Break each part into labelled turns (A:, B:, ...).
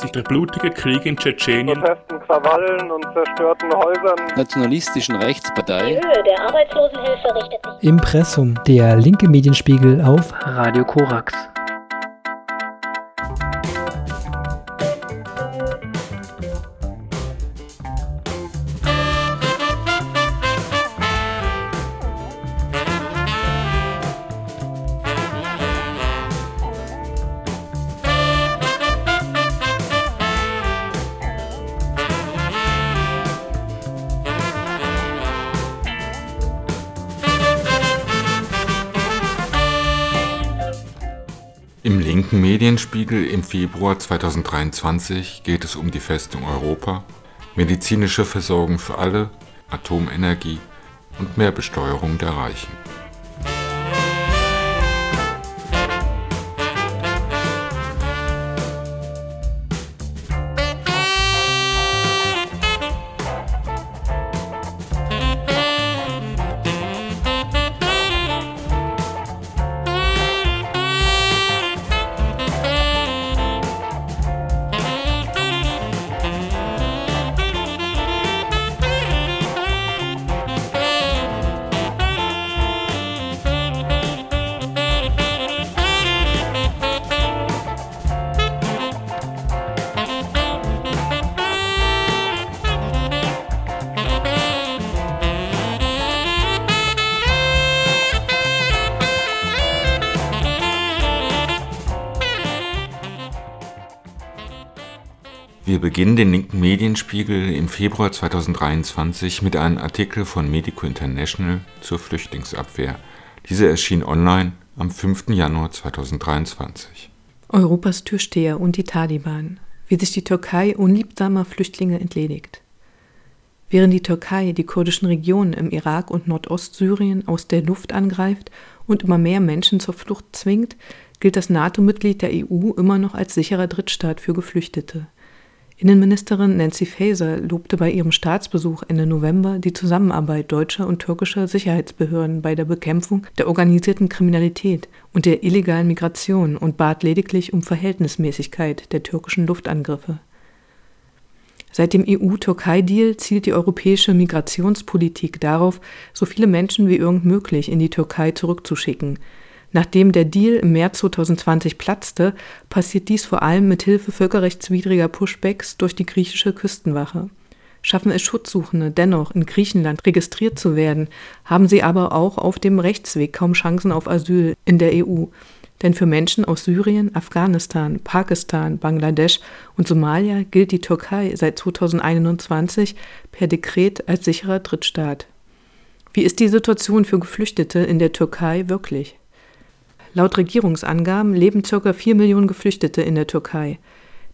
A: sich der blutige Krieg in Tschetschenien,
B: Protesten, Krawallen und zerstörten Häusern,
C: nationalistischen Rechtspartei,
D: Die Höhe der Arbeitslosenhilfe richtet sich
E: Impressum, der linke Medienspiegel auf Radio Korax.
F: Februar 2023 geht es um die Festung Europa, medizinische Versorgung für alle, Atomenergie und mehr Besteuerung der Reichen. Wir beginnen den linken Medienspiegel im Februar 2023 mit einem Artikel von Medico International zur Flüchtlingsabwehr. Dieser erschien online am 5. Januar 2023.
G: Europas Türsteher und die Taliban, wie sich die Türkei unliebsamer Flüchtlinge entledigt. Während die Türkei die kurdischen Regionen im Irak und Nordostsyrien aus der Luft angreift und immer mehr Menschen zur Flucht zwingt, gilt das NATO-Mitglied der EU immer noch als sicherer Drittstaat für Geflüchtete. Innenministerin Nancy Faeser lobte bei ihrem Staatsbesuch Ende November die Zusammenarbeit deutscher und türkischer Sicherheitsbehörden bei der Bekämpfung der organisierten Kriminalität und der illegalen Migration und bat lediglich um Verhältnismäßigkeit der türkischen Luftangriffe. Seit dem EU-Türkei-Deal zielt die europäische Migrationspolitik darauf, so viele Menschen wie irgend möglich in die Türkei zurückzuschicken. Nachdem der Deal im März 2020 platzte, passiert dies vor allem mit Hilfe völkerrechtswidriger Pushbacks durch die griechische Küstenwache. Schaffen es Schutzsuchende dennoch in Griechenland registriert zu werden, haben sie aber auch auf dem Rechtsweg kaum Chancen auf Asyl in der EU. Denn für Menschen aus Syrien, Afghanistan, Pakistan, Bangladesch und Somalia gilt die Türkei seit 2021 per Dekret als sicherer Drittstaat. Wie ist die Situation für Geflüchtete in der Türkei wirklich? Laut Regierungsangaben leben ca. 4 Millionen Geflüchtete in der Türkei.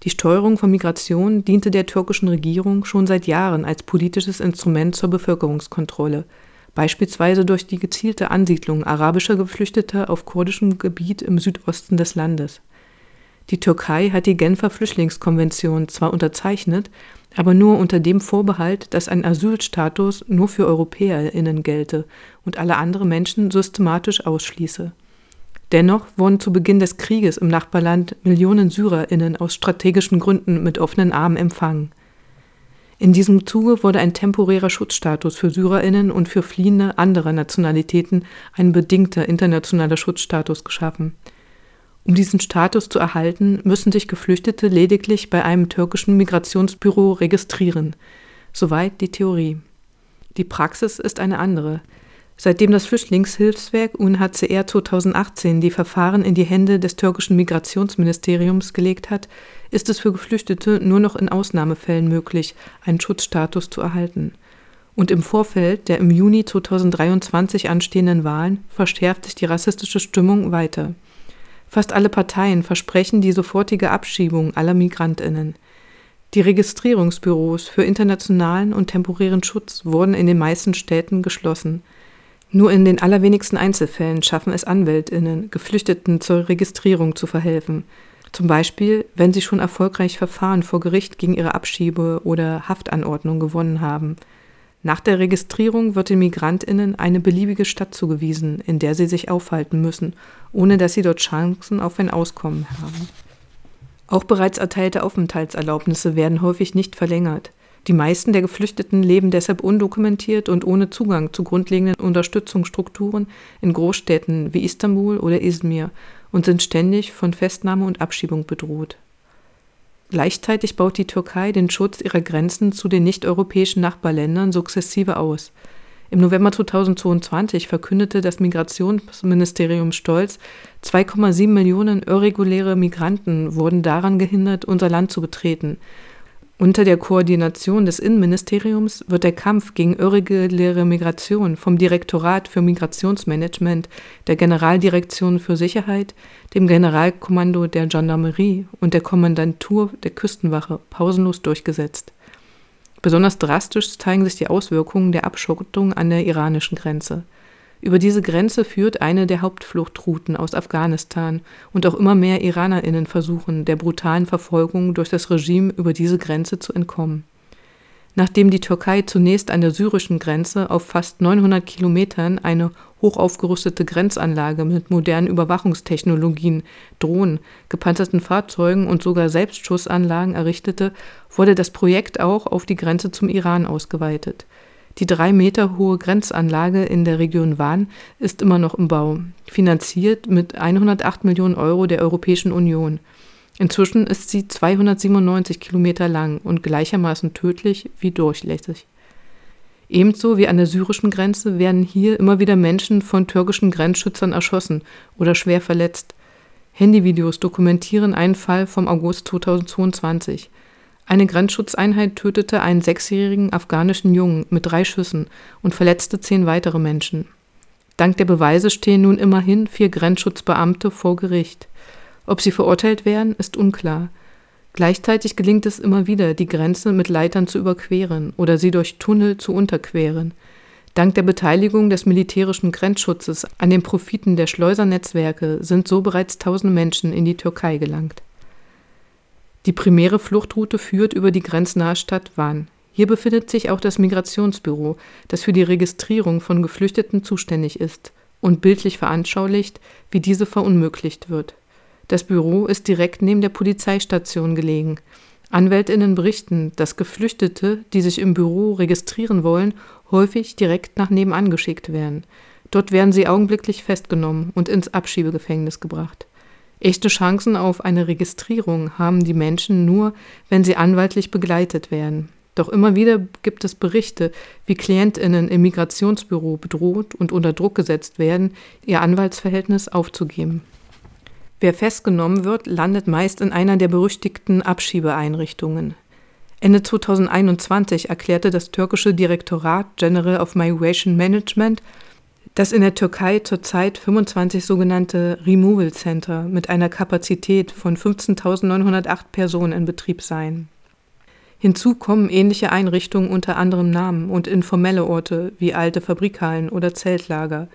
G: Die Steuerung von Migration diente der türkischen Regierung schon seit Jahren als politisches Instrument zur Bevölkerungskontrolle, beispielsweise durch die gezielte Ansiedlung arabischer Geflüchteter auf kurdischem Gebiet im Südosten des Landes. Die Türkei hat die Genfer Flüchtlingskonvention zwar unterzeichnet, aber nur unter dem Vorbehalt, dass ein Asylstatus nur für EuropäerInnen gelte und alle anderen Menschen systematisch ausschließe. Dennoch wurden zu Beginn des Krieges im Nachbarland Millionen SyrerInnen aus strategischen Gründen mit offenen Armen empfangen. In diesem Zuge wurde ein temporärer Schutzstatus für SyrerInnen und für Fliehende anderer Nationalitäten ein bedingter internationaler Schutzstatus geschaffen. Um diesen Status zu erhalten, müssen sich Geflüchtete lediglich bei einem türkischen Migrationsbüro registrieren. Soweit die Theorie. Die Praxis ist eine andere. Seitdem das Flüchtlingshilfswerk UNHCR 2018 die Verfahren in die Hände des türkischen Migrationsministeriums gelegt hat, ist es für Geflüchtete nur noch in Ausnahmefällen möglich, einen Schutzstatus zu erhalten. Und im Vorfeld der im Juni 2023 anstehenden Wahlen verschärft sich die rassistische Stimmung weiter. Fast alle Parteien versprechen die sofortige Abschiebung aller Migrantinnen. Die Registrierungsbüros für internationalen und temporären Schutz wurden in den meisten Städten geschlossen. Nur in den allerwenigsten Einzelfällen schaffen es Anwältinnen, Geflüchteten zur Registrierung zu verhelfen. Zum Beispiel, wenn sie schon erfolgreich Verfahren vor Gericht gegen ihre Abschiebe- oder Haftanordnung gewonnen haben. Nach der Registrierung wird den Migrantinnen eine beliebige Stadt zugewiesen, in der sie sich aufhalten müssen, ohne dass sie dort Chancen auf ein Auskommen haben. Auch bereits erteilte Aufenthaltserlaubnisse werden häufig nicht verlängert. Die meisten der Geflüchteten leben deshalb undokumentiert und ohne Zugang zu grundlegenden Unterstützungsstrukturen in Großstädten wie Istanbul oder Izmir und sind ständig von Festnahme und Abschiebung bedroht. Gleichzeitig baut die Türkei den Schutz ihrer Grenzen zu den nicht-europäischen Nachbarländern sukzessive aus. Im November 2022 verkündete das Migrationsministerium stolz, 2,7 Millionen irreguläre Migranten wurden daran gehindert, unser Land zu betreten. Unter der Koordination des Innenministeriums wird der Kampf gegen irreguläre Migration vom Direktorat für Migrationsmanagement, der Generaldirektion für Sicherheit, dem Generalkommando der Gendarmerie und der Kommandantur der Küstenwache pausenlos durchgesetzt. Besonders drastisch zeigen sich die Auswirkungen der Abschottung an der iranischen Grenze. Über diese Grenze führt eine der Hauptfluchtrouten aus Afghanistan und auch immer mehr Iranerinnen versuchen, der brutalen Verfolgung durch das Regime über diese Grenze zu entkommen. Nachdem die Türkei zunächst an der syrischen Grenze auf fast 900 Kilometern eine hochaufgerüstete Grenzanlage mit modernen Überwachungstechnologien, Drohnen, gepanzerten Fahrzeugen und sogar Selbstschussanlagen errichtete, wurde das Projekt auch auf die Grenze zum Iran ausgeweitet. Die drei Meter hohe Grenzanlage in der Region Van ist immer noch im Bau, finanziert mit 108 Millionen Euro der Europäischen Union. Inzwischen ist sie 297 Kilometer lang und gleichermaßen tödlich wie durchlässig. Ebenso wie an der syrischen Grenze werden hier immer wieder Menschen von türkischen Grenzschützern erschossen oder schwer verletzt. Handyvideos dokumentieren einen Fall vom August 2022. Eine Grenzschutzeinheit tötete einen sechsjährigen afghanischen Jungen mit drei Schüssen und verletzte zehn weitere Menschen. Dank der Beweise stehen nun immerhin vier Grenzschutzbeamte vor Gericht. Ob sie verurteilt werden, ist unklar. Gleichzeitig gelingt es immer wieder, die Grenze mit Leitern zu überqueren oder sie durch Tunnel zu unterqueren. Dank der Beteiligung des militärischen Grenzschutzes an den Profiten der Schleusernetzwerke sind so bereits tausende Menschen in die Türkei gelangt. Die primäre Fluchtroute führt über die grenznahe Stadt Van. Hier befindet sich auch das Migrationsbüro, das für die Registrierung von Geflüchteten zuständig ist und bildlich veranschaulicht, wie diese verunmöglicht wird. Das Büro ist direkt neben der Polizeistation gelegen. Anwältinnen berichten, dass Geflüchtete, die sich im Büro registrieren wollen, häufig direkt nach nebenan geschickt werden. Dort werden sie augenblicklich festgenommen und ins Abschiebegefängnis gebracht. Echte Chancen auf eine Registrierung haben die Menschen nur, wenn sie anwaltlich begleitet werden. Doch immer wieder gibt es Berichte, wie Klientinnen im Migrationsbüro bedroht und unter Druck gesetzt werden, ihr Anwaltsverhältnis aufzugeben. Wer festgenommen wird, landet meist in einer der berüchtigten Abschiebeeinrichtungen. Ende 2021 erklärte das türkische Direktorat General of Migration Management dass in der Türkei zurzeit 25 sogenannte Removal Center mit einer Kapazität von 15.908 Personen in Betrieb seien. Hinzu kommen ähnliche Einrichtungen unter anderem Namen und informelle Orte wie alte Fabrikhallen oder Zeltlager.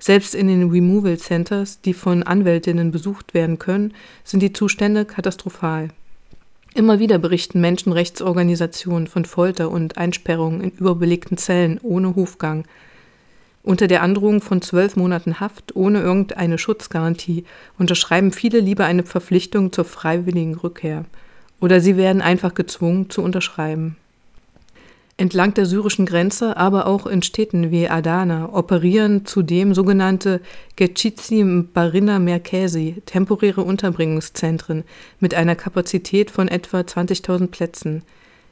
G: Selbst in den Removal Centers, die von Anwältinnen besucht werden können, sind die Zustände katastrophal. Immer wieder berichten Menschenrechtsorganisationen von Folter und Einsperrungen in überbelegten Zellen ohne Hofgang, unter der Androhung von zwölf Monaten Haft ohne irgendeine Schutzgarantie unterschreiben viele lieber eine Verpflichtung zur freiwilligen Rückkehr. Oder sie werden einfach gezwungen zu unterschreiben. Entlang der syrischen Grenze, aber auch in Städten wie Adana operieren zudem sogenannte Geçici Barina Merkezi, temporäre Unterbringungszentren mit einer Kapazität von etwa 20.000 Plätzen.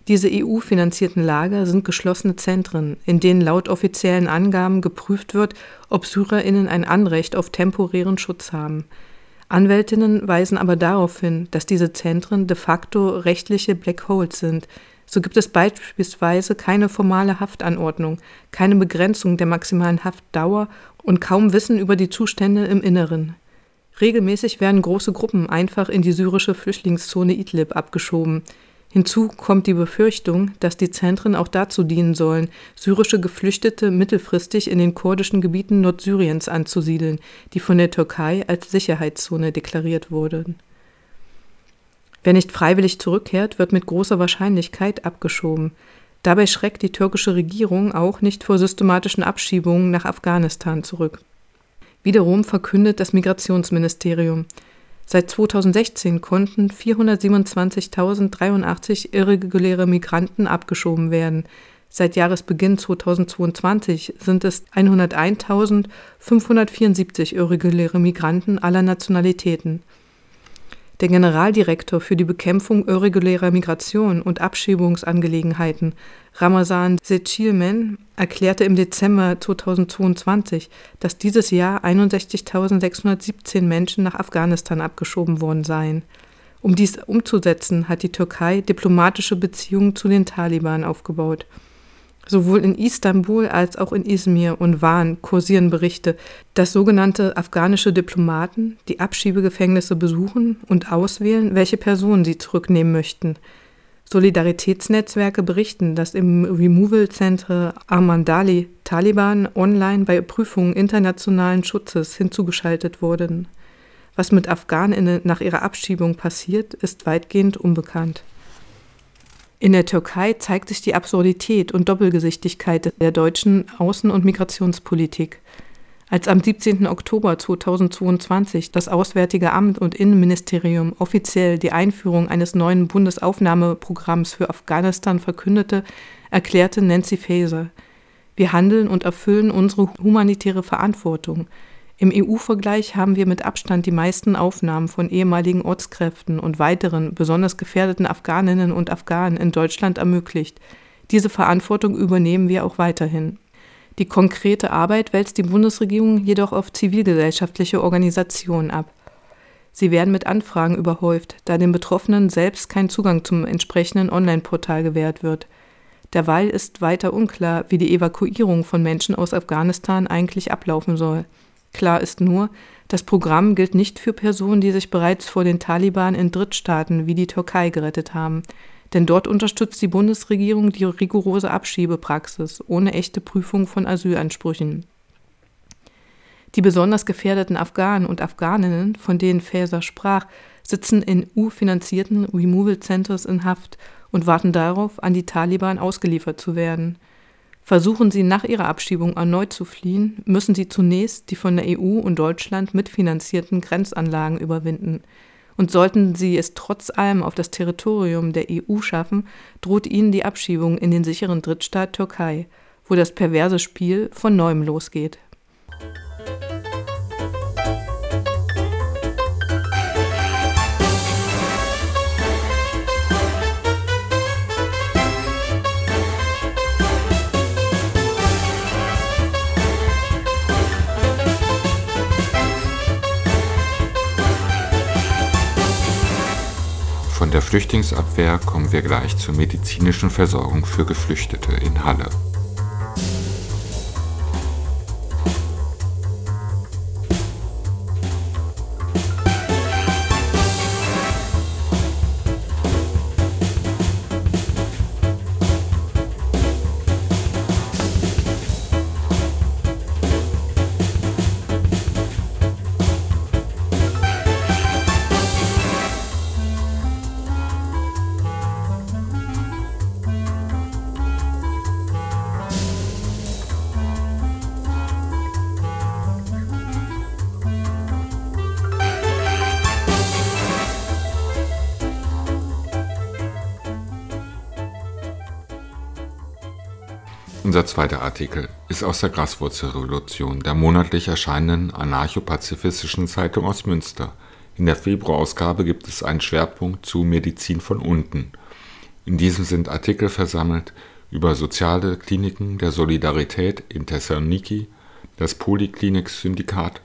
G: Diese EU-finanzierten Lager sind geschlossene Zentren, in denen laut offiziellen Angaben geprüft wird, ob Syrerinnen ein Anrecht auf temporären Schutz haben. Anwältinnen weisen aber darauf hin, dass diese Zentren de facto rechtliche Black Holes sind. So gibt es beispielsweise keine formale Haftanordnung, keine Begrenzung der maximalen Haftdauer und kaum Wissen über die Zustände im Inneren. Regelmäßig werden große Gruppen einfach in die syrische Flüchtlingszone Idlib abgeschoben. Hinzu kommt die Befürchtung, dass die Zentren auch dazu dienen sollen, syrische Geflüchtete mittelfristig in den kurdischen Gebieten Nordsyriens anzusiedeln, die von der Türkei als Sicherheitszone deklariert wurden. Wer nicht freiwillig zurückkehrt, wird mit großer Wahrscheinlichkeit abgeschoben. Dabei schreckt die türkische Regierung auch nicht vor systematischen Abschiebungen nach Afghanistan zurück. Wiederum verkündet das Migrationsministerium, Seit 2016 konnten 427.083 irreguläre Migranten abgeschoben werden. Seit Jahresbeginn 2022 sind es 101.574 irreguläre Migranten aller Nationalitäten. Der Generaldirektor für die Bekämpfung irregulärer Migration und Abschiebungsangelegenheiten, Ramazan Secilmen, erklärte im Dezember 2022, dass dieses Jahr 61.617 Menschen nach Afghanistan abgeschoben worden seien. Um dies umzusetzen, hat die Türkei diplomatische Beziehungen zu den Taliban aufgebaut. Sowohl in Istanbul als auch in Izmir und Van kursieren Berichte, dass sogenannte afghanische Diplomaten die Abschiebegefängnisse besuchen und auswählen, welche Personen sie zurücknehmen möchten. Solidaritätsnetzwerke berichten, dass im Removal Center Armandali Taliban online bei Prüfungen internationalen Schutzes hinzugeschaltet wurden. Was mit Afghaninnen nach ihrer Abschiebung passiert, ist weitgehend unbekannt. In der Türkei zeigt sich die Absurdität und Doppelgesichtigkeit der deutschen Außen- und Migrationspolitik. Als am 17. Oktober 2022 das Auswärtige Amt und Innenministerium offiziell die Einführung eines neuen Bundesaufnahmeprogramms für Afghanistan verkündete, erklärte Nancy Faeser, wir handeln und erfüllen unsere humanitäre Verantwortung. Im EU-Vergleich haben wir mit Abstand die meisten Aufnahmen von ehemaligen Ortskräften und weiteren besonders gefährdeten Afghaninnen und Afghanen in Deutschland ermöglicht. Diese Verantwortung übernehmen wir auch weiterhin. Die konkrete Arbeit wälzt die Bundesregierung jedoch auf zivilgesellschaftliche Organisationen ab. Sie werden mit Anfragen überhäuft, da den Betroffenen selbst kein Zugang zum entsprechenden Online-Portal gewährt wird. Derweil ist weiter unklar, wie die Evakuierung von Menschen aus Afghanistan eigentlich ablaufen soll. Klar ist nur, das Programm gilt nicht für Personen, die sich bereits vor den Taliban in Drittstaaten wie die Türkei gerettet haben, denn dort unterstützt die Bundesregierung die rigorose Abschiebepraxis ohne echte Prüfung von Asylansprüchen. Die besonders gefährdeten Afghanen und Afghaninnen, von denen Faeser sprach, sitzen in EU-finanzierten Removal Centers in Haft und warten darauf, an die Taliban ausgeliefert zu werden – Versuchen sie nach ihrer Abschiebung erneut zu fliehen, müssen sie zunächst die von der EU und Deutschland mitfinanzierten Grenzanlagen überwinden. Und sollten sie es trotz allem auf das Territorium der EU schaffen, droht ihnen die Abschiebung in den sicheren Drittstaat Türkei, wo das perverse Spiel von neuem losgeht.
F: Flüchtlingsabwehr kommen wir gleich zur medizinischen Versorgung für Geflüchtete in Halle. Unser zweiter Artikel ist aus der Graswurzelrevolution, der monatlich erscheinenden anarcho-pazifistischen Zeitung aus Münster. In der Februarausgabe gibt es einen Schwerpunkt zu Medizin von unten. In diesem sind Artikel versammelt über soziale Kliniken der Solidarität in Thessaloniki, das Poliklinik-Syndikat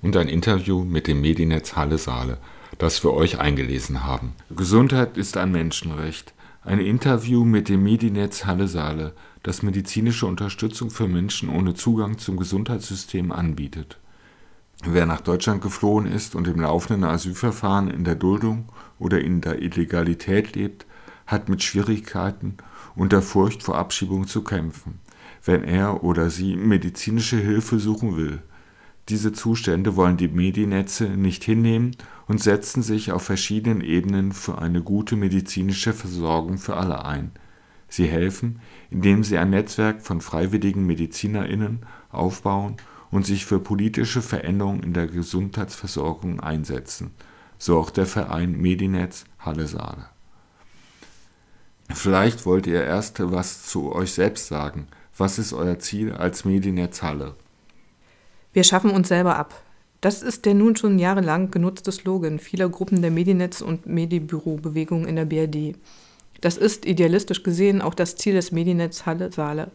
F: und ein Interview mit dem Medinetz Halle Saale, das wir euch eingelesen haben. Gesundheit ist ein Menschenrecht. Ein Interview mit dem Medinetz Halle Saale das medizinische Unterstützung für Menschen ohne Zugang zum Gesundheitssystem anbietet. Wer nach Deutschland geflohen ist und im laufenden Asylverfahren in der Duldung oder in der Illegalität lebt, hat mit Schwierigkeiten und der Furcht vor Abschiebung zu kämpfen, wenn er oder sie medizinische Hilfe suchen will. Diese Zustände wollen die Mediennetze nicht hinnehmen und setzen sich auf verschiedenen Ebenen für eine gute medizinische Versorgung für alle ein. Sie helfen, indem sie ein Netzwerk von freiwilligen MedizinerInnen aufbauen und sich für politische Veränderungen in der Gesundheitsversorgung einsetzen. so auch der Verein Medinetz Halle Saale. Vielleicht wollt ihr erst was zu euch selbst sagen. Was ist euer Ziel als Medinetz Halle?
G: Wir schaffen uns selber ab. Das ist der nun schon jahrelang genutzte Slogan vieler Gruppen der Medinetz- und Medibüro-Bewegung in der BRD. Das ist idealistisch gesehen auch das Ziel des Medinetz Halle Saale.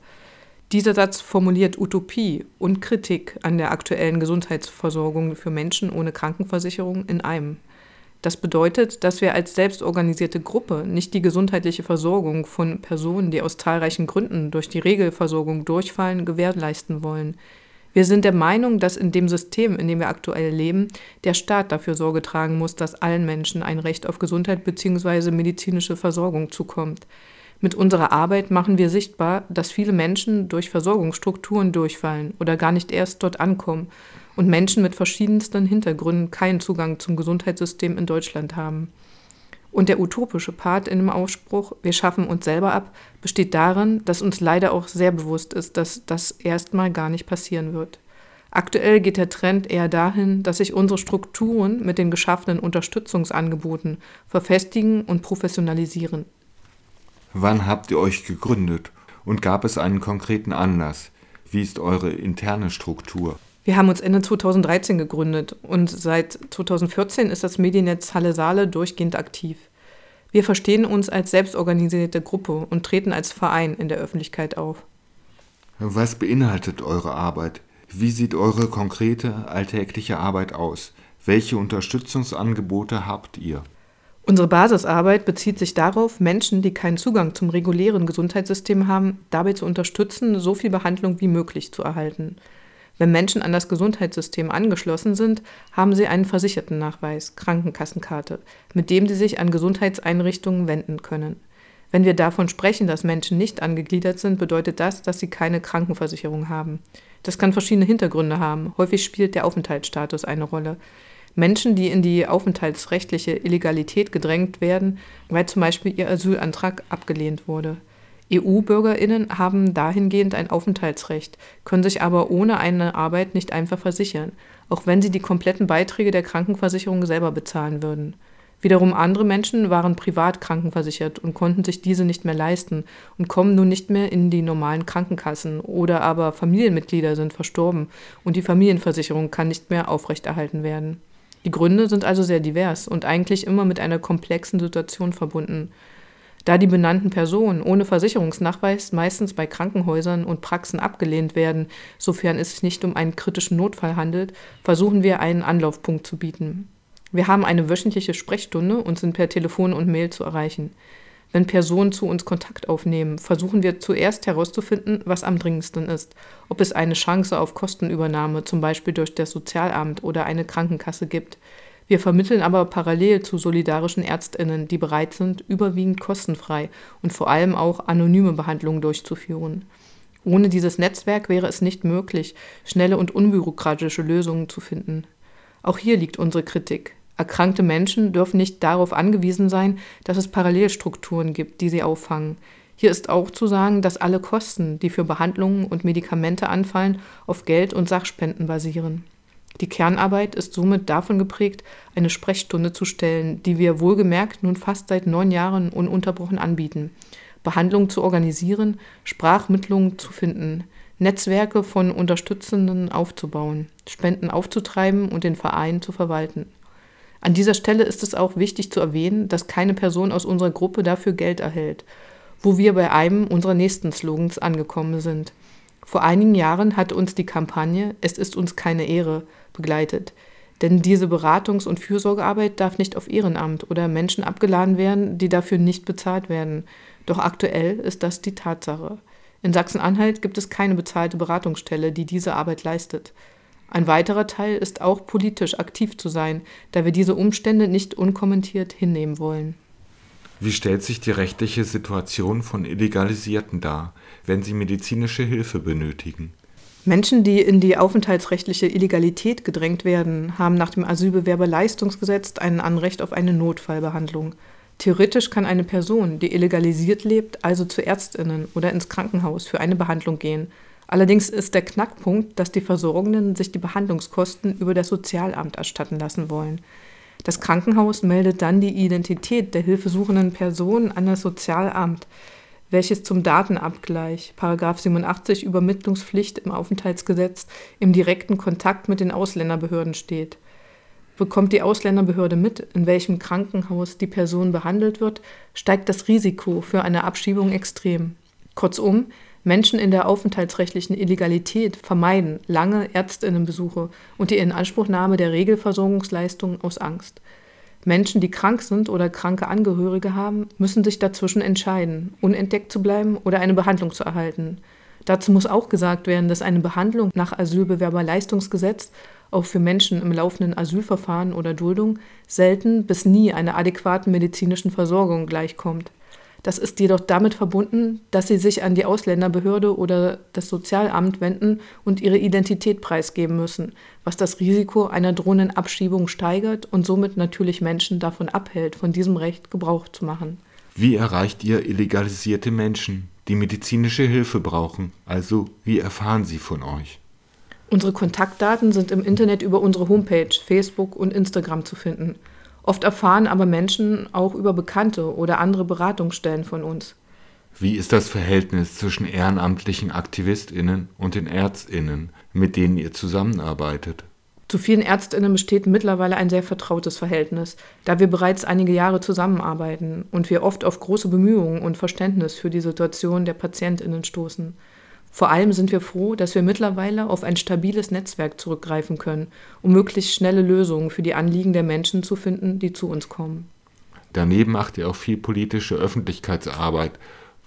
G: Dieser Satz formuliert Utopie und Kritik an der aktuellen Gesundheitsversorgung für Menschen ohne Krankenversicherung in einem. Das bedeutet, dass wir als selbstorganisierte Gruppe nicht die gesundheitliche Versorgung von Personen, die aus zahlreichen Gründen durch die Regelversorgung durchfallen, gewährleisten wollen. Wir sind der Meinung, dass in dem System, in dem wir aktuell leben, der Staat dafür Sorge tragen muss, dass allen Menschen ein Recht auf Gesundheit bzw. medizinische Versorgung zukommt. Mit unserer Arbeit machen wir sichtbar, dass viele Menschen durch Versorgungsstrukturen durchfallen oder gar nicht erst dort ankommen und Menschen mit verschiedensten Hintergründen keinen Zugang zum Gesundheitssystem in Deutschland haben. Und der utopische Part in dem Ausspruch, wir schaffen uns selber ab, besteht darin, dass uns leider auch sehr bewusst ist, dass das erstmal gar nicht passieren wird. Aktuell geht der Trend eher dahin, dass sich unsere Strukturen mit den geschaffenen Unterstützungsangeboten verfestigen und professionalisieren.
F: Wann habt ihr euch gegründet und gab es einen konkreten Anlass? Wie ist eure interne Struktur?
G: Wir haben uns Ende 2013 gegründet und seit 2014 ist das Mediennetz Halle Saale durchgehend aktiv. Wir verstehen uns als selbstorganisierte Gruppe und treten als Verein in der Öffentlichkeit auf.
F: Was beinhaltet eure Arbeit? Wie sieht eure konkrete alltägliche Arbeit aus? Welche Unterstützungsangebote habt ihr?
G: Unsere Basisarbeit bezieht sich darauf, Menschen, die keinen Zugang zum regulären Gesundheitssystem haben, dabei zu unterstützen, so viel Behandlung wie möglich zu erhalten. Wenn Menschen an das Gesundheitssystem angeschlossen sind, haben sie einen Versichertennachweis, Krankenkassenkarte, mit dem sie sich an Gesundheitseinrichtungen wenden können. Wenn wir davon sprechen, dass Menschen nicht angegliedert sind, bedeutet das, dass sie keine Krankenversicherung haben. Das kann verschiedene Hintergründe haben. Häufig spielt der Aufenthaltsstatus eine Rolle. Menschen, die in die aufenthaltsrechtliche Illegalität gedrängt werden, weil zum Beispiel ihr Asylantrag abgelehnt wurde. EU-Bürgerinnen haben dahingehend ein Aufenthaltsrecht, können sich aber ohne eine Arbeit nicht einfach versichern, auch wenn sie die kompletten Beiträge der Krankenversicherung selber bezahlen würden. Wiederum andere Menschen waren privat krankenversichert und konnten sich diese nicht mehr leisten und kommen nun nicht mehr in die normalen Krankenkassen oder aber Familienmitglieder sind verstorben und die Familienversicherung kann nicht mehr aufrechterhalten werden. Die Gründe sind also sehr divers und eigentlich immer mit einer komplexen Situation verbunden. Da die benannten Personen ohne Versicherungsnachweis meistens bei Krankenhäusern und Praxen abgelehnt werden, sofern es sich nicht um einen kritischen Notfall handelt, versuchen wir einen Anlaufpunkt zu bieten. Wir haben eine wöchentliche Sprechstunde und sind per Telefon und Mail zu erreichen. Wenn Personen zu uns Kontakt aufnehmen, versuchen wir zuerst herauszufinden, was am dringendsten ist, ob es eine Chance auf Kostenübernahme, zum Beispiel durch das Sozialamt oder eine Krankenkasse gibt. Wir vermitteln aber parallel zu solidarischen Ärztinnen, die bereit sind, überwiegend kostenfrei und vor allem auch anonyme Behandlungen durchzuführen. Ohne dieses Netzwerk wäre es nicht möglich, schnelle und unbürokratische Lösungen zu finden. Auch hier liegt unsere Kritik. Erkrankte Menschen dürfen nicht darauf angewiesen sein, dass es Parallelstrukturen gibt, die sie auffangen. Hier ist auch zu sagen, dass alle Kosten, die für Behandlungen und Medikamente anfallen, auf Geld und Sachspenden basieren. Die Kernarbeit ist somit davon geprägt, eine Sprechstunde zu stellen, die wir wohlgemerkt nun fast seit neun Jahren ununterbrochen anbieten, Behandlungen zu organisieren, Sprachmittlungen zu finden, Netzwerke von Unterstützenden aufzubauen, Spenden aufzutreiben und den Verein zu verwalten. An dieser Stelle ist es auch wichtig zu erwähnen, dass keine Person aus unserer Gruppe dafür Geld erhält, wo wir bei einem unserer nächsten Slogans angekommen sind. Vor einigen Jahren hat uns die Kampagne Es ist uns keine Ehre begleitet. Denn diese Beratungs- und Fürsorgearbeit darf nicht auf Ehrenamt oder Menschen abgeladen werden, die dafür nicht bezahlt werden. Doch aktuell ist das die Tatsache. In Sachsen-Anhalt gibt es keine bezahlte Beratungsstelle, die diese Arbeit leistet. Ein weiterer Teil ist auch politisch aktiv zu sein, da wir diese Umstände nicht unkommentiert hinnehmen wollen.
F: Wie stellt sich die rechtliche Situation von Illegalisierten dar, wenn sie medizinische Hilfe benötigen?
G: Menschen, die in die aufenthaltsrechtliche Illegalität gedrängt werden, haben nach dem Asylbewerberleistungsgesetz ein Anrecht auf eine Notfallbehandlung. Theoretisch kann eine Person, die illegalisiert lebt, also zu Ärztinnen oder ins Krankenhaus für eine Behandlung gehen. Allerdings ist der Knackpunkt, dass die Versorgenden sich die Behandlungskosten über das Sozialamt erstatten lassen wollen. Das Krankenhaus meldet dann die Identität der hilfesuchenden Person an das Sozialamt, welches zum Datenabgleich, 87 Übermittlungspflicht im Aufenthaltsgesetz, im direkten Kontakt mit den Ausländerbehörden steht. Bekommt die Ausländerbehörde mit, in welchem Krankenhaus die Person behandelt wird, steigt das Risiko für eine Abschiebung extrem. Kurzum, Menschen in der aufenthaltsrechtlichen Illegalität vermeiden lange Ärztinnenbesuche und die Inanspruchnahme der Regelversorgungsleistungen aus Angst. Menschen, die krank sind oder kranke Angehörige haben, müssen sich dazwischen entscheiden, unentdeckt zu bleiben oder eine Behandlung zu erhalten. Dazu muss auch gesagt werden, dass eine Behandlung nach Asylbewerberleistungsgesetz auch für Menschen im laufenden Asylverfahren oder Duldung selten bis nie einer adäquaten medizinischen Versorgung gleichkommt. Das ist jedoch damit verbunden, dass sie sich an die Ausländerbehörde oder das Sozialamt wenden und ihre Identität preisgeben müssen, was das Risiko einer drohenden Abschiebung steigert und somit natürlich Menschen davon abhält, von diesem Recht Gebrauch zu machen.
F: Wie erreicht ihr illegalisierte Menschen, die medizinische Hilfe brauchen? Also wie erfahren sie von euch?
G: Unsere Kontaktdaten sind im Internet über unsere Homepage, Facebook und Instagram zu finden. Oft erfahren aber Menschen auch über Bekannte oder andere Beratungsstellen von uns.
F: Wie ist das Verhältnis zwischen ehrenamtlichen Aktivistinnen und den Ärztinnen, mit denen ihr zusammenarbeitet?
G: Zu vielen Ärztinnen besteht mittlerweile ein sehr vertrautes Verhältnis, da wir bereits einige Jahre zusammenarbeiten und wir oft auf große Bemühungen und Verständnis für die Situation der Patientinnen stoßen. Vor allem sind wir froh, dass wir mittlerweile auf ein stabiles Netzwerk zurückgreifen können, um möglichst schnelle Lösungen für die Anliegen der Menschen zu finden, die zu uns kommen.
F: Daneben macht ihr auch viel politische Öffentlichkeitsarbeit.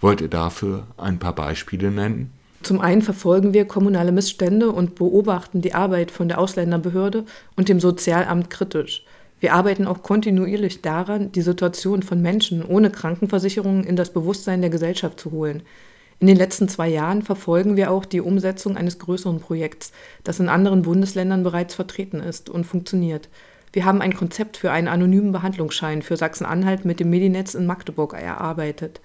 F: Wollt ihr dafür ein paar Beispiele nennen?
G: Zum einen verfolgen wir kommunale Missstände und beobachten die Arbeit von der Ausländerbehörde und dem Sozialamt kritisch. Wir arbeiten auch kontinuierlich daran, die Situation von Menschen ohne Krankenversicherung in das Bewusstsein der Gesellschaft zu holen. In den letzten zwei Jahren verfolgen wir auch die Umsetzung eines größeren Projekts, das in anderen Bundesländern bereits vertreten ist und funktioniert. Wir haben ein Konzept für einen anonymen Behandlungsschein für Sachsen-Anhalt mit dem Medinetz in Magdeburg erarbeitet.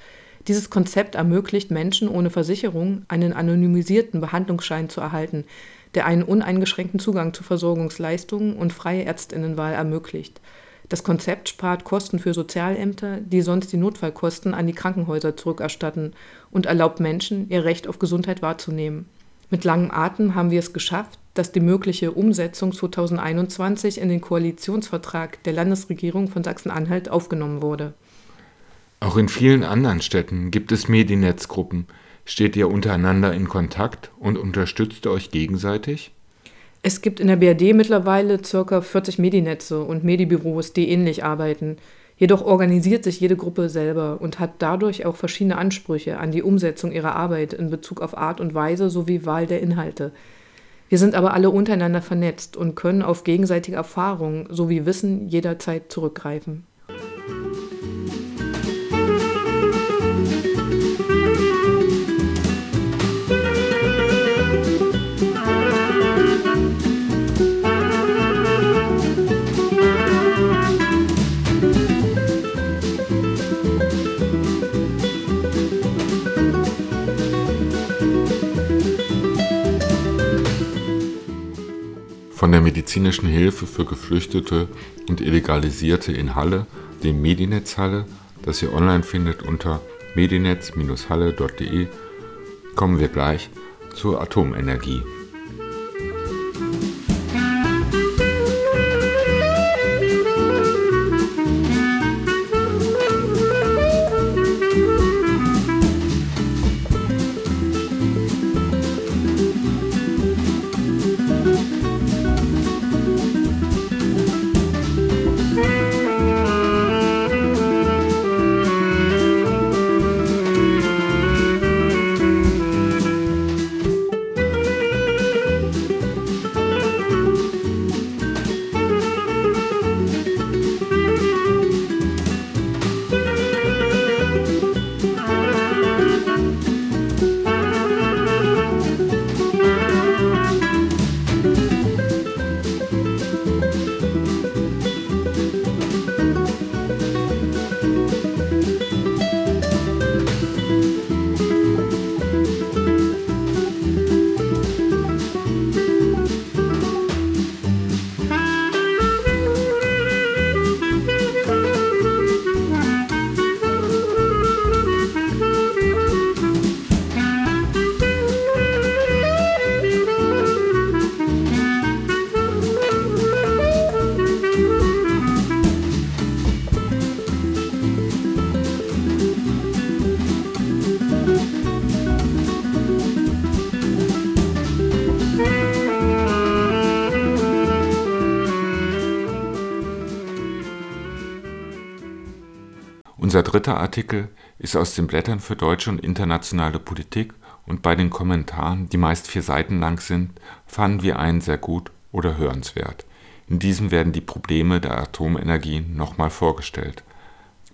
G: Dieses Konzept ermöglicht Menschen ohne Versicherung einen anonymisierten Behandlungsschein zu erhalten, der einen uneingeschränkten Zugang zu Versorgungsleistungen und freie Ärztinnenwahl ermöglicht. Das Konzept spart Kosten für Sozialämter, die sonst die Notfallkosten an die Krankenhäuser zurückerstatten und erlaubt Menschen, ihr Recht auf Gesundheit wahrzunehmen. Mit langem Atem haben wir es geschafft, dass die mögliche Umsetzung 2021 in den Koalitionsvertrag der Landesregierung von Sachsen-Anhalt aufgenommen wurde.
F: Auch in vielen anderen Städten gibt es Medinetzgruppen. Steht ihr untereinander in Kontakt und unterstützt euch gegenseitig?
G: Es gibt in der BRD mittlerweile ca. 40 Medinetze und Medibüros, die ähnlich arbeiten. Jedoch organisiert sich jede Gruppe selber und hat dadurch auch verschiedene Ansprüche an die Umsetzung ihrer Arbeit in Bezug auf Art und Weise sowie Wahl der Inhalte. Wir sind aber alle untereinander vernetzt und können auf gegenseitige Erfahrungen sowie Wissen jederzeit zurückgreifen.
F: Der medizinischen Hilfe für Geflüchtete und Illegalisierte in Halle, dem Medinetz Halle, das ihr online findet unter medinetz-halle.de, kommen wir gleich zur Atomenergie. Unser dritter Artikel ist aus den Blättern für deutsche und internationale Politik und bei den Kommentaren, die meist vier Seiten lang sind, fanden wir einen sehr gut oder hörenswert. In diesem werden die Probleme der Atomenergie nochmal vorgestellt.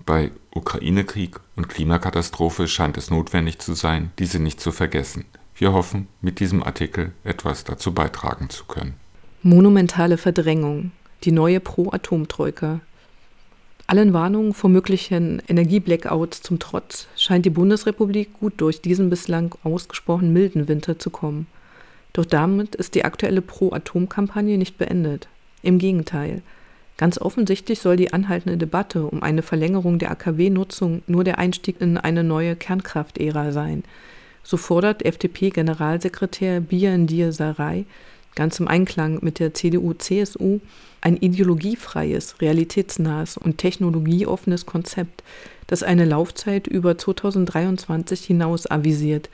F: Bei Ukraine-Krieg und Klimakatastrophe scheint es notwendig zu sein, diese nicht zu vergessen. Wir hoffen, mit diesem Artikel etwas dazu beitragen zu können.
G: Monumentale Verdrängung. Die neue Pro-Atom-Troika. Allen Warnungen vor möglichen Energieblackouts zum Trotz scheint die Bundesrepublik gut durch diesen bislang ausgesprochen milden Winter zu kommen. Doch damit ist die aktuelle Pro-Atom-Kampagne nicht beendet. Im Gegenteil. Ganz offensichtlich soll die anhaltende Debatte um eine Verlängerung der AKW-Nutzung nur der Einstieg in eine neue Kernkraftära sein. So fordert FDP-Generalsekretär Birendir Sarai ganz im Einklang mit der CDU-CSU ein ideologiefreies, realitätsnahes und technologieoffenes Konzept, das eine Laufzeit über 2023 hinaus avisiert.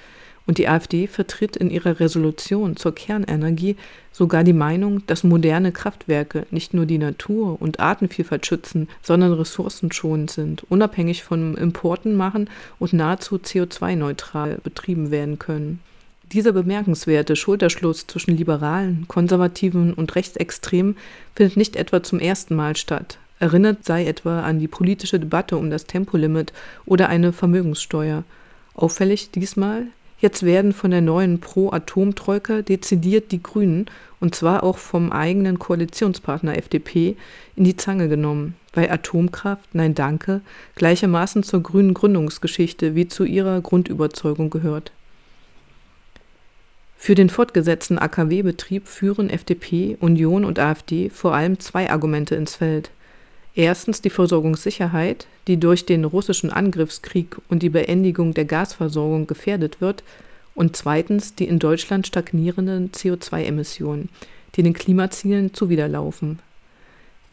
G: Und die AfD vertritt in ihrer Resolution zur Kernenergie sogar die Meinung, dass moderne Kraftwerke nicht nur die Natur und Artenvielfalt schützen, sondern ressourcenschonend sind, unabhängig von Importen machen und nahezu CO2-neutral betrieben werden können. Dieser bemerkenswerte Schulterschluss zwischen Liberalen, Konservativen und Rechtsextremen findet nicht etwa zum ersten Mal statt. Erinnert sei etwa an die politische Debatte um das Tempolimit oder eine Vermögenssteuer. Auffällig diesmal, jetzt werden von der neuen Pro-Atom-Troika dezidiert die Grünen, und zwar auch vom eigenen Koalitionspartner FDP, in die Zange genommen, weil Atomkraft, nein danke, gleichermaßen zur grünen Gründungsgeschichte wie zu ihrer Grundüberzeugung gehört. Für den fortgesetzten AKW-Betrieb führen FDP, Union und AfD vor allem zwei Argumente ins Feld. Erstens die Versorgungssicherheit, die durch den russischen Angriffskrieg und die Beendigung der Gasversorgung gefährdet wird, und zweitens die in Deutschland stagnierenden CO2-Emissionen, die den Klimazielen zuwiderlaufen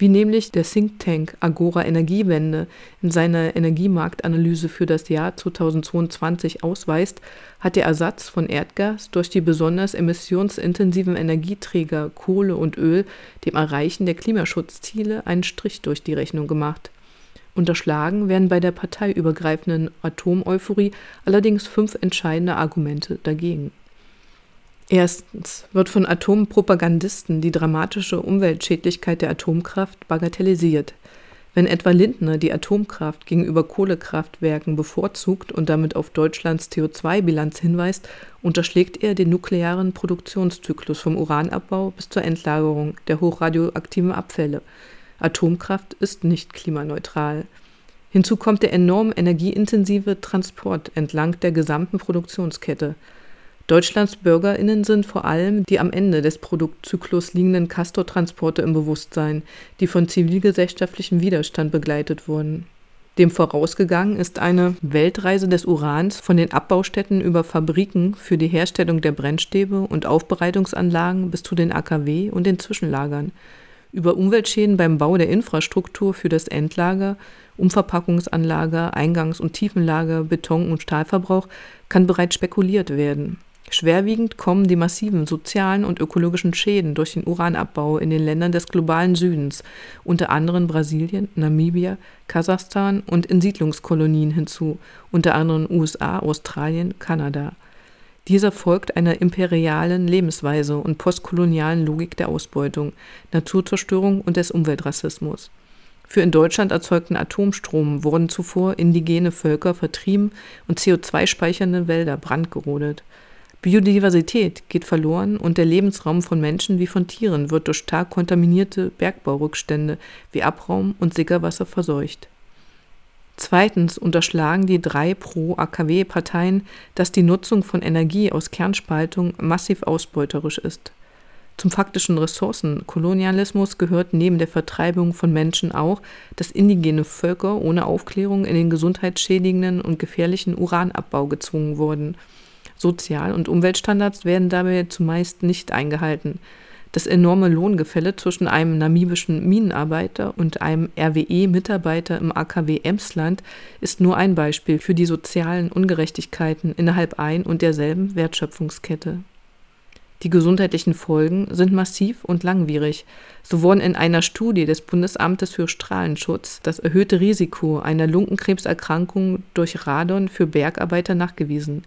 G: wie nämlich der Think Tank Agora Energiewende in seiner Energiemarktanalyse für das Jahr 2022 ausweist, hat der Ersatz von Erdgas durch die besonders emissionsintensiven Energieträger Kohle und Öl dem Erreichen der Klimaschutzziele einen Strich durch die Rechnung gemacht. Unterschlagen werden bei der parteiübergreifenden Atomeuphorie allerdings fünf entscheidende Argumente dagegen. Erstens wird von Atompropagandisten die dramatische Umweltschädlichkeit der Atomkraft bagatellisiert. Wenn etwa Lindner die Atomkraft gegenüber Kohlekraftwerken bevorzugt und damit auf Deutschlands CO2-Bilanz hinweist, unterschlägt er den nuklearen Produktionszyklus vom Uranabbau bis zur Endlagerung der hochradioaktiven Abfälle. Atomkraft ist nicht klimaneutral. Hinzu kommt der enorm energieintensive Transport entlang der gesamten Produktionskette. Deutschlands BürgerInnen sind vor allem die am Ende des Produktzyklus liegenden Castortransporte im Bewusstsein, die von zivilgesellschaftlichem Widerstand begleitet wurden. Dem vorausgegangen ist eine Weltreise des Urans von den Abbaustätten über Fabriken für die Herstellung der Brennstäbe und Aufbereitungsanlagen bis zu den AKW und den Zwischenlagern, über Umweltschäden beim Bau der Infrastruktur für das Endlager, Umverpackungsanlager, Eingangs- und Tiefenlager, Beton- und Stahlverbrauch kann bereits spekuliert werden. Schwerwiegend kommen die massiven sozialen und ökologischen Schäden durch den Uranabbau in den Ländern des globalen Südens, unter anderem Brasilien, Namibia, Kasachstan und in Siedlungskolonien hinzu, unter anderem USA, Australien, Kanada. Dieser folgt einer imperialen Lebensweise und postkolonialen Logik der Ausbeutung, Naturzerstörung und des Umweltrassismus. Für in Deutschland erzeugten Atomstrom wurden zuvor indigene Völker vertrieben und CO2-speichernde Wälder brandgerodet. Biodiversität geht verloren und der Lebensraum von Menschen wie von Tieren wird durch stark kontaminierte Bergbaurückstände wie Abraum und Sickerwasser verseucht. Zweitens unterschlagen die drei Pro-AKW-Parteien, dass die Nutzung von Energie aus Kernspaltung massiv ausbeuterisch ist. Zum faktischen Ressourcenkolonialismus gehört neben der Vertreibung von Menschen auch, dass indigene Völker ohne Aufklärung in den gesundheitsschädigenden und gefährlichen Uranabbau gezwungen wurden – Sozial- und Umweltstandards werden dabei zumeist nicht eingehalten. Das enorme Lohngefälle zwischen einem namibischen Minenarbeiter und einem RWE-Mitarbeiter im AKW Emsland ist nur ein Beispiel für die sozialen Ungerechtigkeiten innerhalb ein und derselben Wertschöpfungskette. Die gesundheitlichen Folgen sind massiv und langwierig. So wurden in einer Studie des Bundesamtes für Strahlenschutz das erhöhte Risiko einer Lungenkrebserkrankung durch Radon für Bergarbeiter nachgewiesen.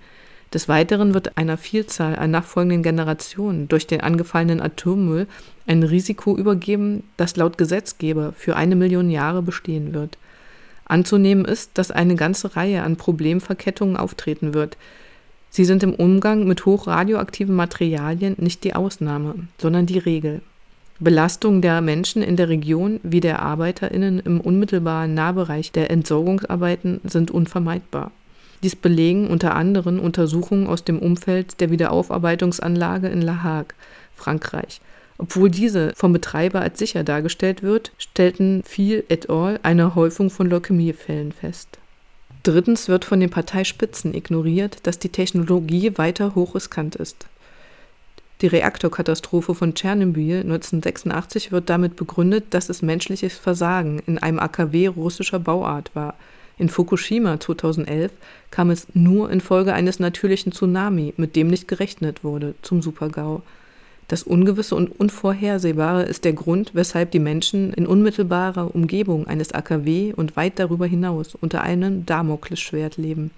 G: Des Weiteren wird einer Vielzahl an nachfolgenden Generationen durch den angefallenen Atommüll ein Risiko übergeben, das laut Gesetzgeber für eine Million Jahre bestehen wird. Anzunehmen ist, dass eine ganze Reihe an Problemverkettungen auftreten wird. Sie sind im Umgang mit hochradioaktiven Materialien nicht die Ausnahme, sondern die Regel. Belastungen der Menschen in der Region wie der ArbeiterInnen im unmittelbaren Nahbereich der Entsorgungsarbeiten sind unvermeidbar. Dies belegen unter anderem Untersuchungen aus dem Umfeld der Wiederaufarbeitungsanlage in La Hague, Frankreich. Obwohl diese vom Betreiber als sicher dargestellt wird, stellten viel et al. eine Häufung von Leukämiefällen fest. Drittens wird von den Parteispitzen ignoriert, dass die Technologie weiter hochriskant ist. Die Reaktorkatastrophe von Tschernobyl 1986 wird damit begründet, dass es menschliches Versagen in einem AKW russischer Bauart war. In Fukushima 2011 kam es nur infolge eines natürlichen Tsunami, mit dem nicht gerechnet wurde, zum Supergau. Das Ungewisse und Unvorhersehbare ist der Grund, weshalb die Menschen in unmittelbarer Umgebung eines AKW und weit darüber hinaus unter einem Damoklesschwert leben.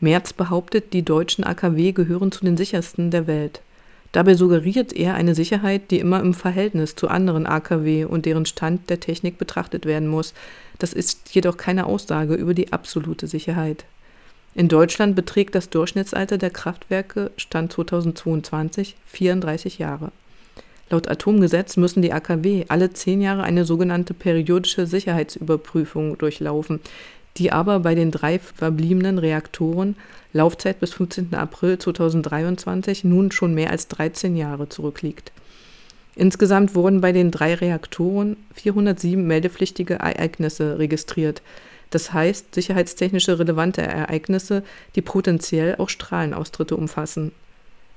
G: Merz behauptet, die deutschen AKW gehören zu den sichersten der Welt. Dabei suggeriert er eine Sicherheit, die immer im Verhältnis zu anderen AKW und deren Stand der Technik betrachtet werden muss. Das ist jedoch keine Aussage über die absolute Sicherheit. In Deutschland beträgt das Durchschnittsalter der Kraftwerke Stand 2022 34 Jahre. Laut Atomgesetz müssen die AKW alle zehn Jahre eine sogenannte periodische Sicherheitsüberprüfung durchlaufen, die aber bei den drei verbliebenen Reaktoren Laufzeit bis 15. April 2023 nun schon mehr als 13 Jahre zurückliegt. Insgesamt wurden bei den drei Reaktoren 407 meldepflichtige Ereignisse registriert. Das heißt sicherheitstechnische relevante Ereignisse, die potenziell auch Strahlenaustritte umfassen.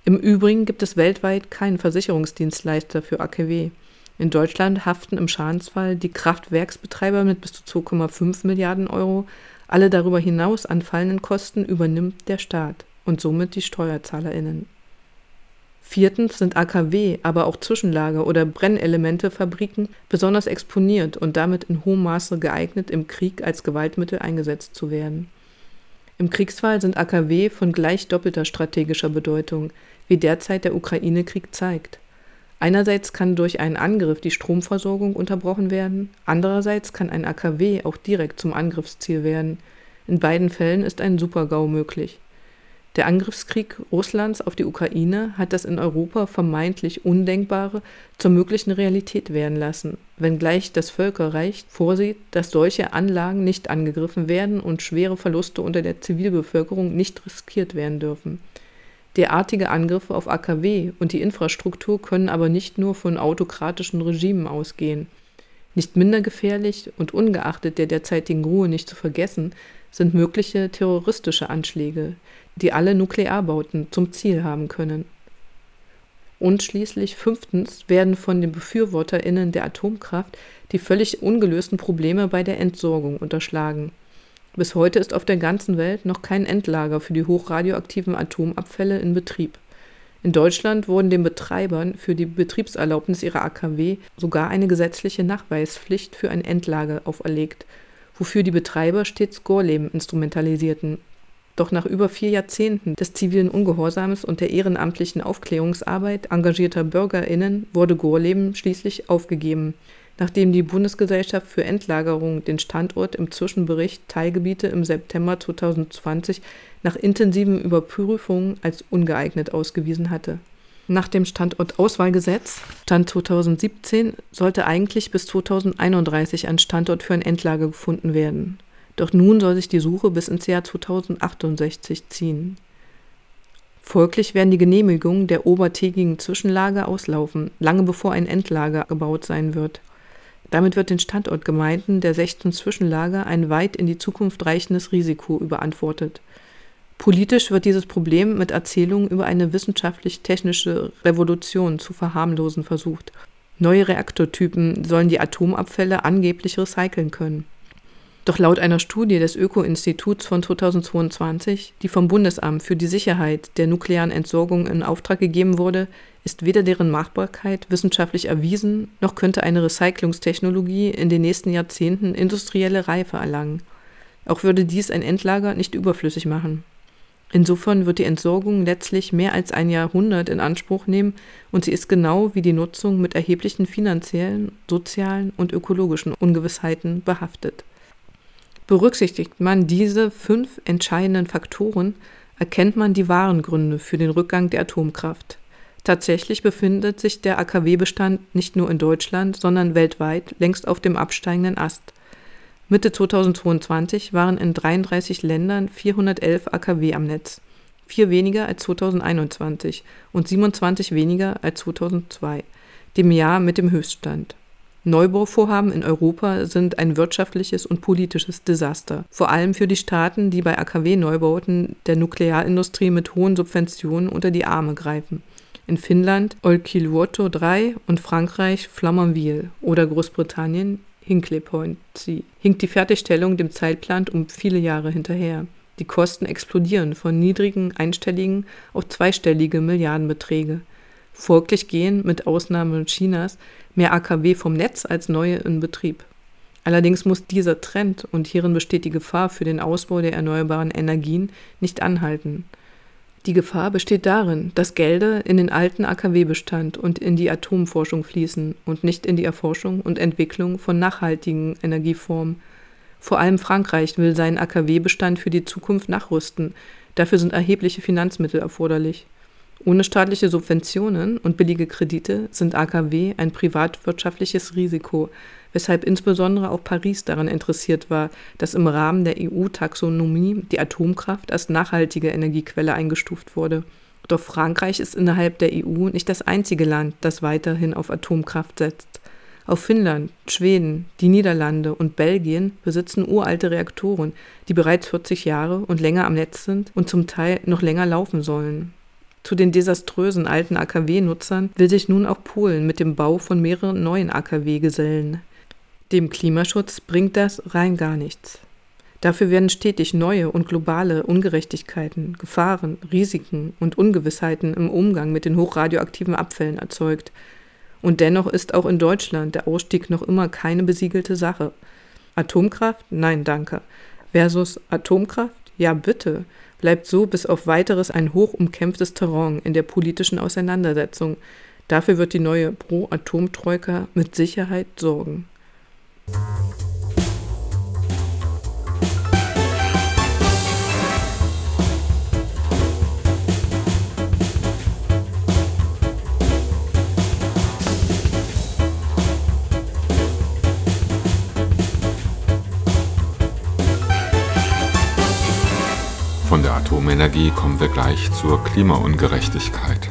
G: Im Übrigen gibt es weltweit keinen Versicherungsdienstleister für AKW. In Deutschland haften im Schadensfall die Kraftwerksbetreiber mit bis zu 2,5 Milliarden Euro, alle darüber hinaus anfallenden Kosten übernimmt der Staat und somit die SteuerzahlerInnen. Viertens sind AKW, aber auch Zwischenlager oder Brennelementefabriken besonders exponiert und damit in hohem Maße geeignet, im Krieg als Gewaltmittel eingesetzt zu werden. Im Kriegsfall sind AKW von gleich doppelter strategischer Bedeutung, wie derzeit der Ukraine-Krieg zeigt. Einerseits kann durch einen Angriff die Stromversorgung unterbrochen werden, andererseits kann ein AKW auch direkt zum Angriffsziel werden. In beiden Fällen ist ein Supergau möglich. Der Angriffskrieg Russlands auf die Ukraine hat das in Europa vermeintlich Undenkbare zur möglichen Realität werden lassen, wenngleich das Völkerrecht vorsieht, dass solche Anlagen nicht angegriffen werden und schwere Verluste unter der Zivilbevölkerung nicht riskiert werden dürfen. Derartige Angriffe auf AKW und die Infrastruktur können aber nicht nur von autokratischen Regimen ausgehen. Nicht minder gefährlich und ungeachtet der derzeitigen Ruhe nicht zu vergessen, sind mögliche terroristische Anschläge, die alle Nuklearbauten zum Ziel haben können. Und schließlich fünftens werden von den BefürworterInnen der Atomkraft die völlig ungelösten Probleme bei der Entsorgung unterschlagen. Bis heute ist auf der ganzen Welt noch kein Endlager für die hochradioaktiven Atomabfälle in Betrieb. In Deutschland wurden den Betreibern für die Betriebserlaubnis ihrer AKW sogar eine gesetzliche Nachweispflicht für ein Endlager auferlegt, wofür die Betreiber stets Gorleben instrumentalisierten. Doch nach über vier Jahrzehnten des zivilen Ungehorsams und der ehrenamtlichen Aufklärungsarbeit engagierter BürgerInnen wurde Gorleben schließlich aufgegeben nachdem die Bundesgesellschaft für Endlagerung den Standort im Zwischenbericht Teilgebiete im September 2020 nach intensiven Überprüfungen als ungeeignet ausgewiesen hatte. Nach dem Standortauswahlgesetz Stand 2017 sollte eigentlich bis 2031 ein Standort für ein Endlager gefunden werden. Doch nun soll sich die Suche bis ins Jahr 2068 ziehen. Folglich werden die Genehmigungen der obertägigen Zwischenlager auslaufen, lange bevor ein Endlager gebaut sein wird. Damit wird den Standortgemeinden der 16 Zwischenlager ein weit in die Zukunft reichendes Risiko überantwortet. Politisch wird dieses Problem mit Erzählungen über eine wissenschaftlich-technische Revolution zu verharmlosen versucht. Neue Reaktortypen sollen die Atomabfälle angeblich recyceln können. Doch laut einer Studie des Öko-Instituts von 2022, die vom Bundesamt für die Sicherheit der nuklearen Entsorgung in Auftrag gegeben wurde, ist weder deren Machbarkeit wissenschaftlich erwiesen, noch könnte eine Recyclungstechnologie in den nächsten Jahrzehnten industrielle Reife erlangen. Auch würde dies ein Endlager nicht überflüssig machen. Insofern wird die Entsorgung letztlich mehr als ein Jahrhundert in Anspruch nehmen und sie ist genau wie die Nutzung mit erheblichen finanziellen, sozialen und ökologischen Ungewissheiten behaftet. Berücksichtigt man diese fünf entscheidenden Faktoren, erkennt man die wahren Gründe für den Rückgang der Atomkraft. Tatsächlich befindet sich der AKW-Bestand nicht nur in Deutschland, sondern weltweit längst auf dem absteigenden Ast. Mitte 2022 waren in 33 Ländern 411 AKW am Netz, vier weniger als 2021 und 27 weniger als 2002, dem Jahr mit dem Höchststand. Neubauvorhaben in Europa sind ein wirtschaftliches und politisches Desaster, vor allem für die Staaten, die bei AKW-Neubauten der Nuklearindustrie mit hohen Subventionen unter die Arme greifen. In Finnland Olkiluoto 3 und Frankreich Flamanville oder Großbritannien Hinkley Point C. Hinkt die Fertigstellung dem Zeitplan um viele Jahre hinterher. Die Kosten explodieren von niedrigen einstelligen auf zweistellige Milliardenbeträge. Folglich gehen, mit Ausnahme Chinas, mehr AKW vom Netz als neue in Betrieb. Allerdings muss dieser Trend, und hierin besteht die Gefahr für den Ausbau der erneuerbaren Energien, nicht anhalten. Die Gefahr besteht darin, dass Gelder in den alten AKW-Bestand und in die Atomforschung fließen und nicht in die Erforschung und Entwicklung von nachhaltigen Energieformen. Vor allem Frankreich will seinen AKW-Bestand für die Zukunft nachrüsten. Dafür sind erhebliche Finanzmittel erforderlich. Ohne staatliche Subventionen und billige Kredite sind AKW ein privatwirtschaftliches Risiko, weshalb insbesondere auch Paris daran interessiert war, dass im Rahmen der EU-Taxonomie die Atomkraft als nachhaltige Energiequelle eingestuft wurde. Doch Frankreich ist innerhalb der EU nicht das einzige Land, das weiterhin auf Atomkraft setzt. Auch Finnland, Schweden, die Niederlande und Belgien besitzen uralte Reaktoren, die bereits 40 Jahre und länger am Netz sind und zum Teil noch länger laufen sollen. Zu den desaströsen alten AKW-Nutzern will sich nun auch Polen mit dem Bau von mehreren neuen AKW gesellen. Dem Klimaschutz bringt das rein gar nichts. Dafür werden stetig neue und globale Ungerechtigkeiten, Gefahren, Risiken und Ungewissheiten im Umgang mit den hochradioaktiven Abfällen erzeugt. Und dennoch ist auch in Deutschland der Ausstieg noch immer keine besiegelte Sache. Atomkraft? Nein, danke. Versus Atomkraft? Ja, bitte. Bleibt so bis auf weiteres ein hoch umkämpftes Terrain in der politischen Auseinandersetzung. Dafür wird die neue Pro-Atom-Troika mit Sicherheit sorgen.
F: Atomenergie kommen wir gleich zur Klimaungerechtigkeit.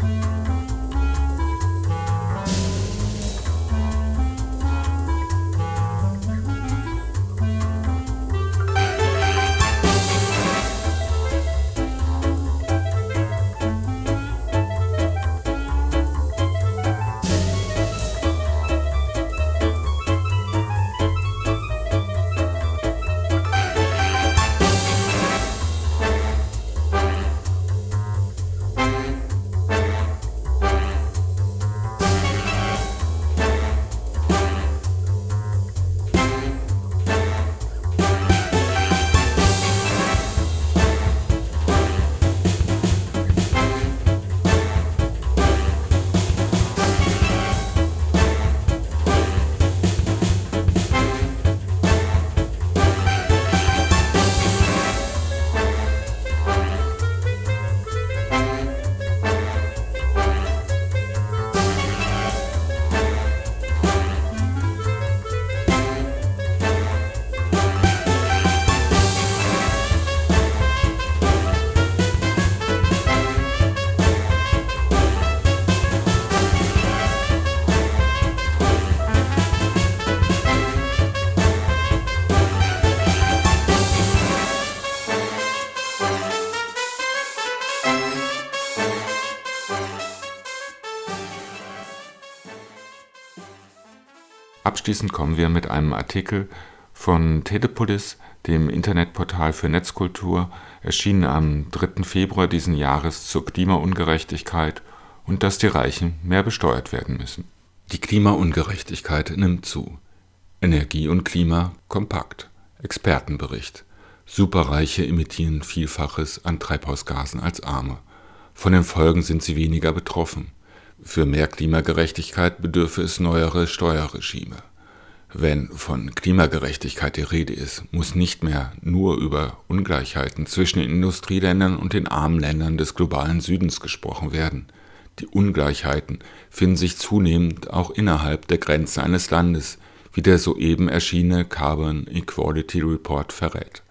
F: Abschließend kommen wir mit einem Artikel von Telepolis, dem Internetportal für Netzkultur, erschienen am 3. Februar diesen Jahres zur Klimaungerechtigkeit und dass die Reichen mehr besteuert werden müssen. Die Klimaungerechtigkeit nimmt zu. Energie und Klima kompakt. Expertenbericht. Superreiche emittieren Vielfaches an Treibhausgasen als Arme. Von den Folgen sind sie weniger betroffen. Für mehr Klimagerechtigkeit bedürfe es neuere Steuerregime. Wenn von Klimagerechtigkeit die Rede ist, muss nicht mehr nur über Ungleichheiten zwischen den Industrieländern und den armen Ländern des globalen Südens gesprochen werden. Die Ungleichheiten finden sich zunehmend auch innerhalb der Grenzen eines Landes, wie der soeben erschienene Carbon Equality Report verrät.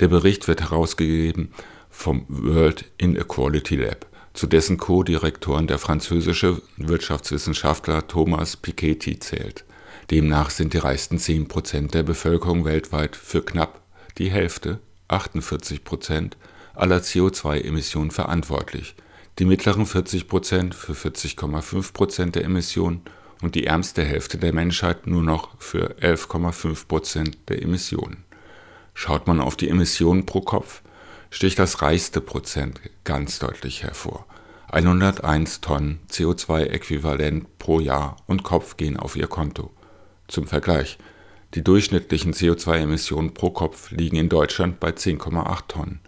F: Der Bericht wird herausgegeben vom World Inequality Lab, zu dessen Co-Direktoren der französische Wirtschaftswissenschaftler Thomas Piketty zählt. Demnach sind die reichsten 10 Prozent der Bevölkerung weltweit für knapp die Hälfte (48 Prozent) aller CO2-Emissionen verantwortlich, die mittleren 40 Prozent für 40,5 Prozent der Emissionen und die ärmste Hälfte der Menschheit nur noch für 11,5 Prozent der Emissionen. Schaut man auf die Emissionen pro Kopf, sticht das reichste Prozent ganz deutlich hervor. 101 Tonnen CO2-Äquivalent pro Jahr und Kopf gehen auf ihr Konto. Zum Vergleich, die durchschnittlichen CO2-Emissionen pro Kopf liegen in Deutschland bei 10,8 Tonnen.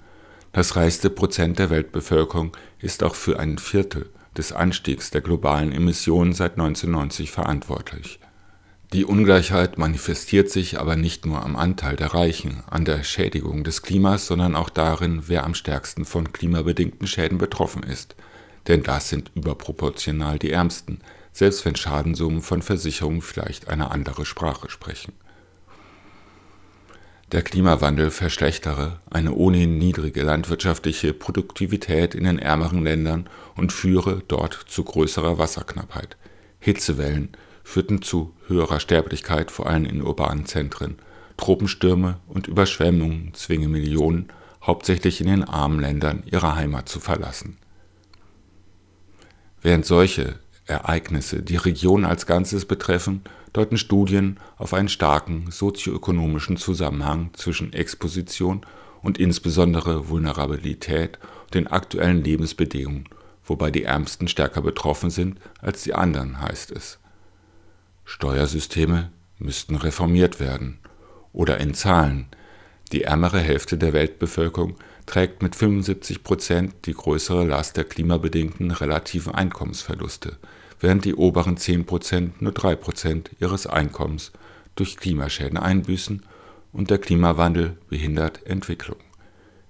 F: Das reichste Prozent der Weltbevölkerung ist auch für ein Viertel des Anstiegs der globalen Emissionen seit 1990 verantwortlich. Die Ungleichheit manifestiert sich aber nicht nur am Anteil der Reichen an der Schädigung des Klimas, sondern auch darin, wer am stärksten von klimabedingten Schäden betroffen ist. Denn das sind überproportional die Ärmsten, selbst wenn Schadensummen von Versicherungen vielleicht eine andere Sprache sprechen. Der Klimawandel verschlechtere eine ohnehin niedrige landwirtschaftliche Produktivität in den ärmeren Ländern und führe dort zu größerer Wasserknappheit. Hitzewellen führten zu höherer Sterblichkeit, vor allem in urbanen Zentren. Tropenstürme und Überschwemmungen zwingen Millionen, hauptsächlich in den armen Ländern, ihre Heimat zu verlassen. Während solche Ereignisse die Region als Ganzes betreffen, deuten Studien auf einen starken sozioökonomischen Zusammenhang zwischen Exposition und insbesondere Vulnerabilität und den aktuellen Lebensbedingungen, wobei die Ärmsten stärker betroffen sind als die anderen, heißt es. Steuersysteme müssten reformiert werden. Oder in Zahlen. Die ärmere Hälfte der Weltbevölkerung trägt mit 75 Prozent die größere Last der klimabedingten relativen Einkommensverluste, während die oberen 10 Prozent nur 3 Prozent ihres Einkommens durch Klimaschäden einbüßen und der Klimawandel behindert Entwicklung.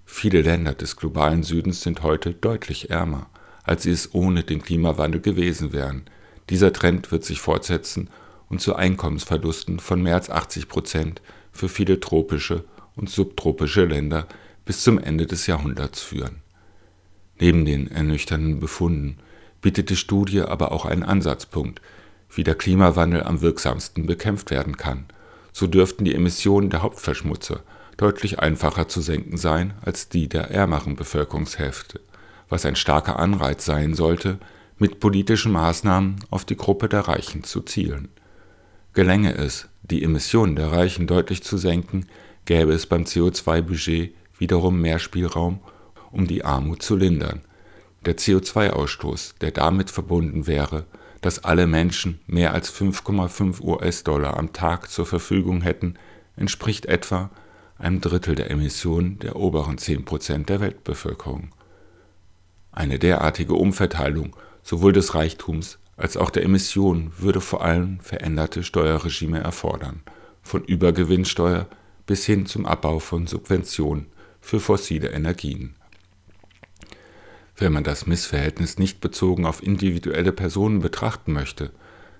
F: Viele Länder des globalen Südens sind heute deutlich ärmer, als sie es ohne den Klimawandel gewesen wären. Dieser Trend wird sich fortsetzen und zu Einkommensverlusten von mehr als 80 Prozent für viele tropische und subtropische Länder bis zum Ende des Jahrhunderts führen. Neben den ernüchternden Befunden bietet die Studie aber auch einen Ansatzpunkt, wie der Klimawandel am wirksamsten bekämpft werden kann. So dürften die Emissionen der Hauptverschmutzer deutlich einfacher zu senken sein als die der ärmeren Bevölkerungshälfte, was ein starker Anreiz sein sollte, mit politischen Maßnahmen auf die Gruppe der Reichen zu zielen. Gelänge es, die Emissionen der Reichen deutlich zu senken, gäbe es beim CO2-Budget wiederum mehr Spielraum, um die Armut zu lindern. Der CO2-Ausstoß, der damit verbunden wäre, dass alle Menschen mehr als 5,5 US-Dollar am Tag zur Verfügung hätten, entspricht etwa einem Drittel der Emissionen der oberen 10 Prozent der Weltbevölkerung. Eine derartige Umverteilung sowohl des Reichtums als auch der Emissionen würde vor allem veränderte Steuerregime erfordern, von Übergewinnsteuer bis hin zum Abbau von Subventionen für fossile Energien. Wenn man das Missverhältnis nicht bezogen auf individuelle Personen betrachten möchte,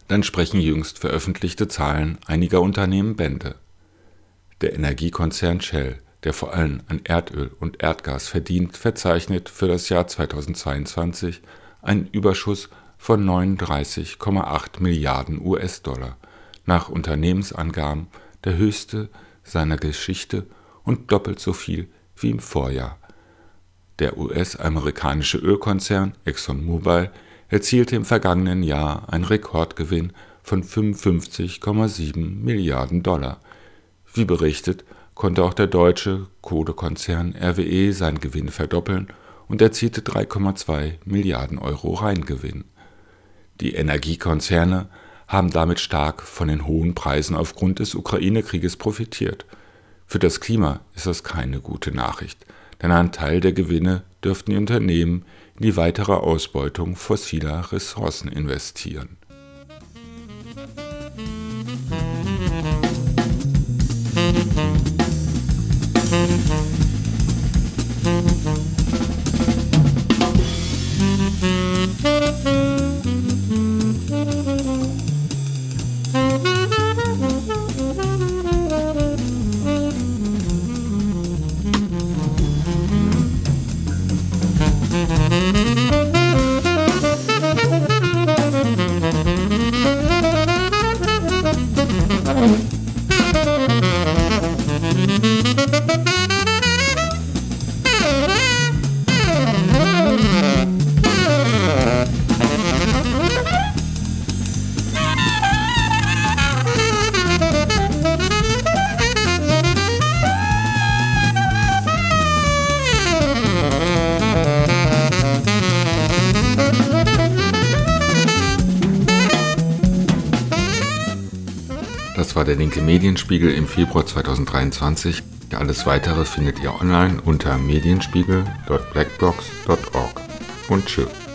F: dann sprechen jüngst veröffentlichte Zahlen einiger Unternehmen Bände. Der Energiekonzern Shell, der vor allem an Erdöl und Erdgas verdient, verzeichnet für das Jahr 2022 einen Überschuss von 39,8 Milliarden US-Dollar, nach Unternehmensangaben der höchste seiner Geschichte und doppelt so viel wie im Vorjahr. Der US-amerikanische Ölkonzern ExxonMobil erzielte im vergangenen Jahr einen Rekordgewinn von 55,7 Milliarden Dollar. Wie berichtet, konnte auch der deutsche Kohlekonzern RWE seinen Gewinn verdoppeln und erzielte 3,2 Milliarden Euro Reingewinn Die Energiekonzerne haben damit stark von den hohen Preisen aufgrund des Ukraine-Krieges profitiert. Für das Klima ist das keine gute Nachricht, denn ein Teil der Gewinne dürften die Unternehmen in die weitere Ausbeutung fossiler Ressourcen investieren. Medienspiegel im Februar 2023. Alles weitere findet ihr online unter medienspiegel.blackbox.org. Und tschüss.